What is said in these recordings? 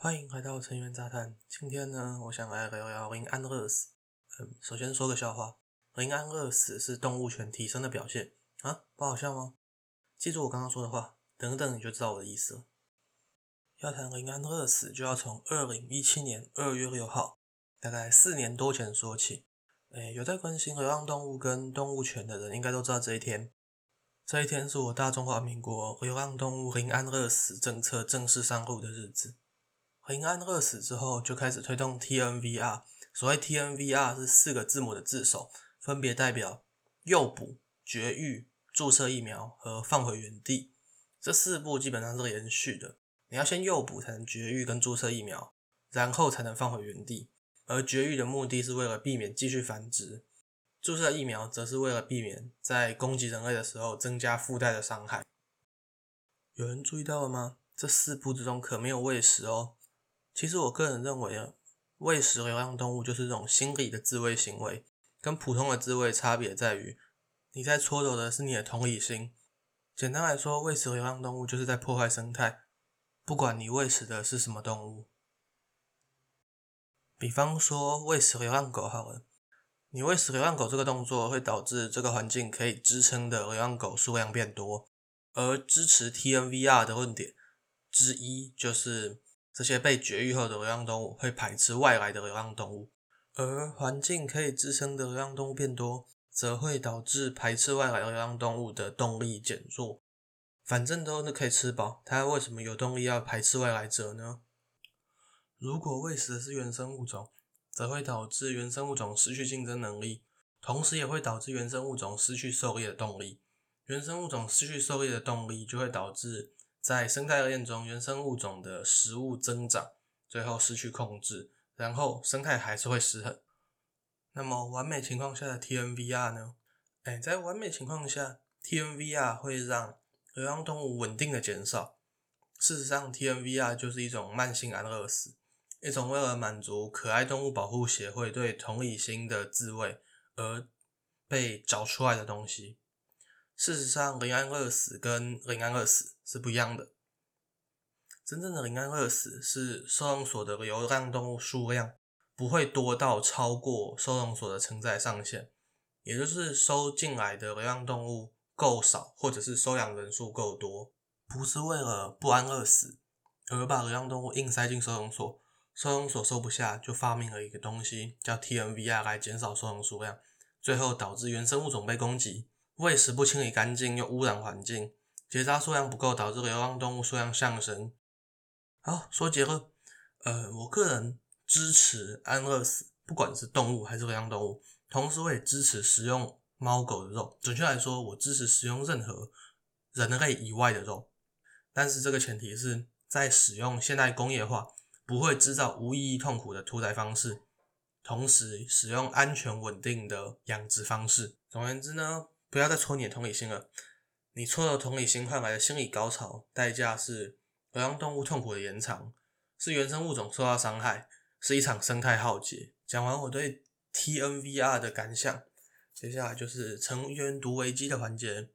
欢迎来到成员杂谈。今天呢，我想来聊聊林安乐死。嗯，首先说个笑话，林安乐死是动物权提升的表现啊，不好笑吗？记住我刚刚说的话，等等你就知道我的意思了。要谈林安乐死，就要从二零一七年二月六号，大概四年多前说起。诶，有在关心流浪动物跟动物权的人，应该都知道这一天。这一天是我大中华民国流浪动物林安乐死政策正式上路的日子。平安乐死之后，就开始推动 TNVR。所谓 TNVR 是四个字母的字首，分别代表诱捕、绝育、注射疫苗和放回原地。这四步基本上是连续的，你要先诱捕才能绝育跟注射疫苗，然后才能放回原地。而绝育的目的是为了避免继续繁殖，注射疫苗则是为了避免在攻击人类的时候增加附带的伤害。有人注意到了吗？这四步之中可没有喂食哦。其实我个人认为啊，喂食流浪动物就是这种心理的自卫行为，跟普通的自卫差别在于，你在搓揉的是你的同理心。简单来说，喂食流浪动物就是在破坏生态，不管你喂食的是什么动物。比方说喂食流浪狗好了，你喂食流浪狗这个动作会导致这个环境可以支撑的流浪狗数量变多，而支持 TNVR 的论点之一就是。这些被绝育后的流浪动物会排斥外来的流浪动物，而环境可以支撑的流浪动物变多，则会导致排斥外来流浪动物的动力减弱。反正都可以吃饱，它为什么有动力要排斥外来者呢？如果喂食的是原生物种，则会导致原生物种失去竞争能力，同时也会导致原生物种失去狩猎的动力。原生物种失去狩猎的动力，就会导致。在生态链中，原生物种的食物增长，最后失去控制，然后生态还是会失衡。那么完美情况下的 TNVR 呢？哎，在完美情况下，TNVR 会让流浪动物稳定的减少。事实上，TNVR 就是一种慢性安乐死，一种为了满足可爱动物保护协会对同理心的自卫而被找出来的东西。事实上，林安乐死跟林安乐死是不一样的。真正的林安乐死是收容所的流浪动物数量不会多到超过收容所的承载上限，也就是收进来的流浪动物够少，或者是收养人数够多，不是为了不安乐死而把流浪动物硬塞进收容所，收容所收不下，就发明了一个东西叫 TNVR 来减少收容数量，最后导致原生物种被攻击。喂食不清理干净，又污染环境，结扎数量不够，导致流浪动物数量上升。好，说结论，呃，我个人支持安乐死，不管是动物还是流浪动物，同时我也支持食用猫狗的肉。准确来说，我支持食用任何人类以外的肉，但是这个前提是在使用现代工业化、不会制造无意义痛苦的屠宰方式，同时使用安全稳定的养殖方式。总而言之呢。不要再戳你的同理心了，你戳了同理心换来的心理高潮，代价是流浪动物痛苦的延长，是原生物种受到伤害，是一场生态浩劫。讲完我对 TNVR 的感想，接下来就是成员读维基的环节。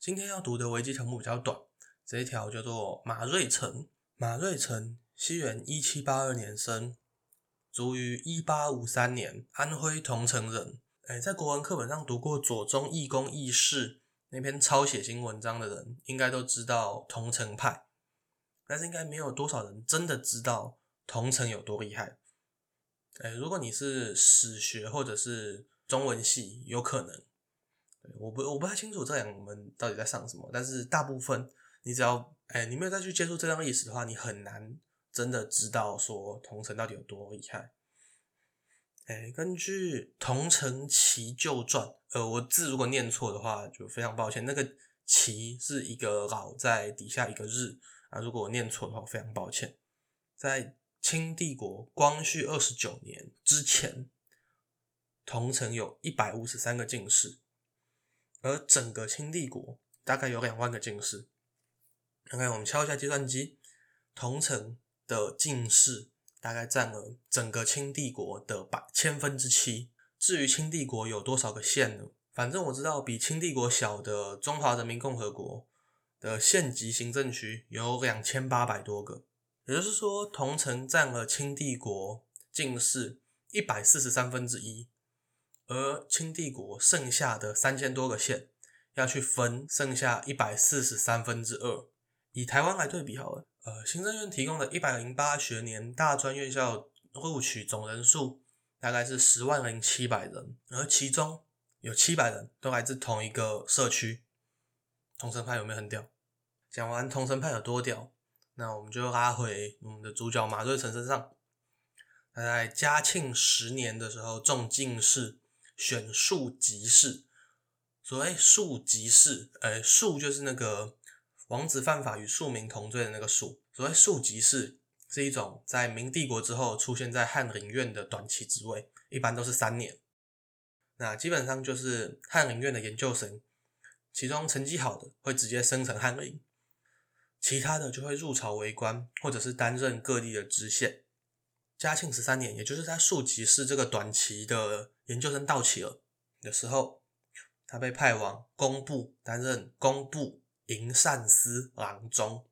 今天要读的维基条目比较短，这一条叫做马瑞成。马瑞成，西元一七八二年生，卒于一八五三年，安徽桐城人。哎，在国文课本上读过左宗义公义事那篇超写新文章的人，应该都知道桐城派，但是应该没有多少人真的知道桐城有多厉害。哎，如果你是史学或者是中文系，有可能，我不我不太清楚这两门到底在上什么，但是大部分你只要哎，你没有再去接触这段历史的话，你很难真的知道说桐城到底有多厉害。哎，根据《桐城奇旧传》，呃，我字如果念错的话，就非常抱歉。那个“奇”是一个老在底下一个日啊，如果我念错的话，非常抱歉。在清帝国光绪二十九年之前，桐城有一百五十三个进士，而整个清帝国大概有两万个进士。看看我们敲一下计算机，桐城的进士。大概占了整个清帝国的百千分之七。至于清帝国有多少个县呢？反正我知道，比清帝国小的中华人民共和国的县级行政区有两千八百多个。也就是说，桐城占了清帝国近是一百四十三分之一，而清帝国剩下的三千多个县要去分剩下一百四十三分之二。以台湾来对比好了，呃，行政院提供的一百零八学年大专院校录取总人数大概是十万零七百人，而其中有七百人都来自同一个社区。同城派有没有很屌？讲完同城派有多屌？那我们就拉回我们的主角马瑞成身上。他在嘉庆十年的时候中进士，选庶吉士。所谓庶吉士，呃，庶就是那个王子犯法与庶民同罪的那个庶。所谓庶吉士是一种在明帝国之后出现在翰林院的短期职位，一般都是三年。那基本上就是翰林院的研究生，其中成绩好的会直接升成翰林。其他的就会入朝为官，或者是担任各地的知县。嘉庆十三年，也就是在庶吉士这个短期的研究生到期了的时候，他被派往工部担任工部营善司郎中。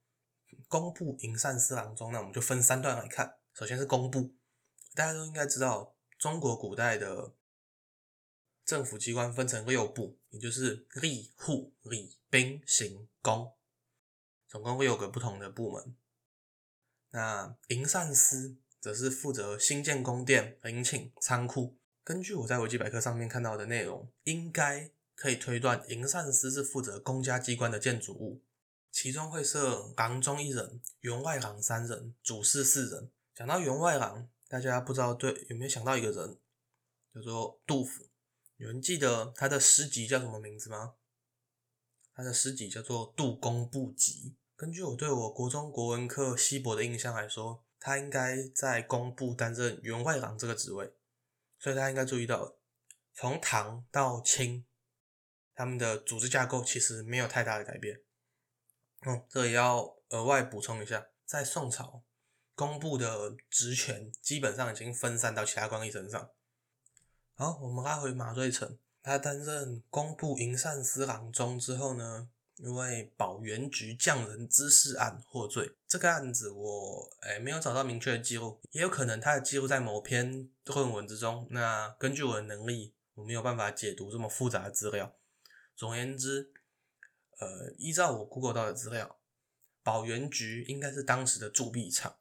工部营善司郎中，那我们就分三段来看。首先是工部，大家都应该知道，中国古代的政府机关分成六部，也就是吏、户、礼、兵、刑、工。总共会有个不同的部门。那营善司则是负责新建宫殿、陵寝、仓库。根据我在维基百科上面看到的内容，应该可以推断，营善司是负责公家机关的建筑物，其中会设郎中一人、员外郎三人、主事四人。讲到员外郎，大家不知道对有没有想到一个人，叫做杜甫。有人记得他的诗集叫什么名字吗？他的诗集叫做《杜工部集》。根据我对我国中国文课稀薄的印象来说，他应该在工部担任员外郎这个职位，所以大家应该注意到，从唐到清，他们的组织架构其实没有太大的改变。嗯，这也要额外补充一下，在宋朝，工部的职权基本上已经分散到其他官吏身上。好，我们拉回马瑞成，他担任工部营善司郎中之后呢？因为保元局匠人滋事案获罪，这个案子我诶没有找到明确的记录，也有可能他的记录在某篇论文之中。那根据我的能力，我没有办法解读这么复杂的资料。总而言之，呃，依照我 Google 到的资料，保源局应该是当时的铸币厂，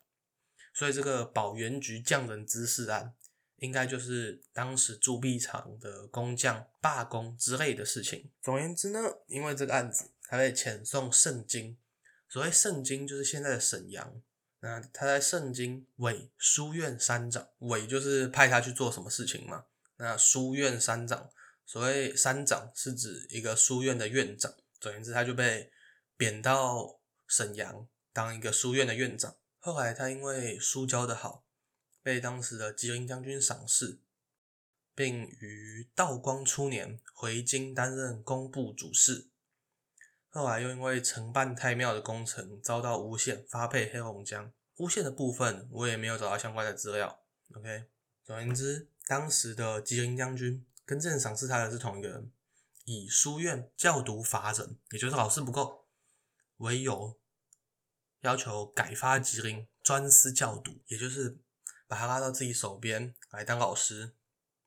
所以这个保源局匠人滋事案，应该就是当时铸币厂的工匠罢工之类的事情。总而言之呢，因为这个案子。他被遣送圣经，所谓圣经就是现在的沈阳。那他在圣经委书院三长，委就是派他去做什么事情嘛。那书院三长，所谓三长是指一个书院的院长。总言之，他就被贬到沈阳当一个书院的院长。后来他因为书教的好，被当时的吉林将军赏识，并于道光初年回京担任工部主事。后来又因为承办太庙的工程遭到诬陷，发配黑龙江。诬陷的部分我也没有找到相关的资料。OK，总言之，当时的吉林将军跟这赏赐他的是同一个人，以书院教读乏人，也就是老师不够为由，要求改发吉林，专司教读，也就是把他拉到自己手边来当老师，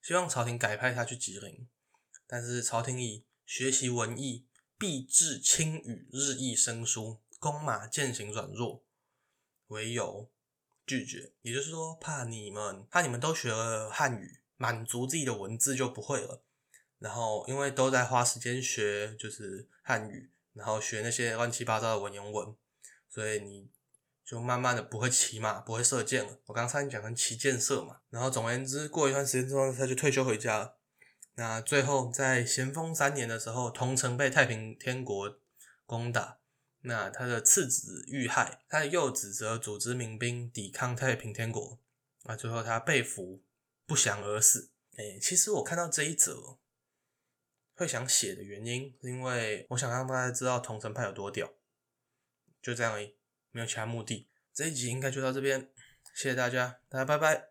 希望朝廷改派他去吉林。但是朝廷以学习文艺。必至轻语，日益生疏，弓马渐行软弱，为由拒绝。也就是说，怕你们，怕你们都学了汉语，满足自己的文字就不会了。然后，因为都在花时间学，就是汉语，然后学那些乱七八糟的文言文，所以你就慢慢的不会骑马，不会射箭了。我刚才讲成骑箭射嘛。然后，总而言之，过一段时间之后，他就退休回家了。那最后，在咸丰三年的时候，桐城被太平天国攻打，那他的次子遇害，他的幼子则组织民兵抵抗太平天国，那最后他被俘，不祥而死。哎，其实我看到这一则，会想写的原因，是因为我想让大家知道桐城派有多屌，就这样而已，没有其他目的。这一集应该就到这边，谢谢大家，大家拜拜。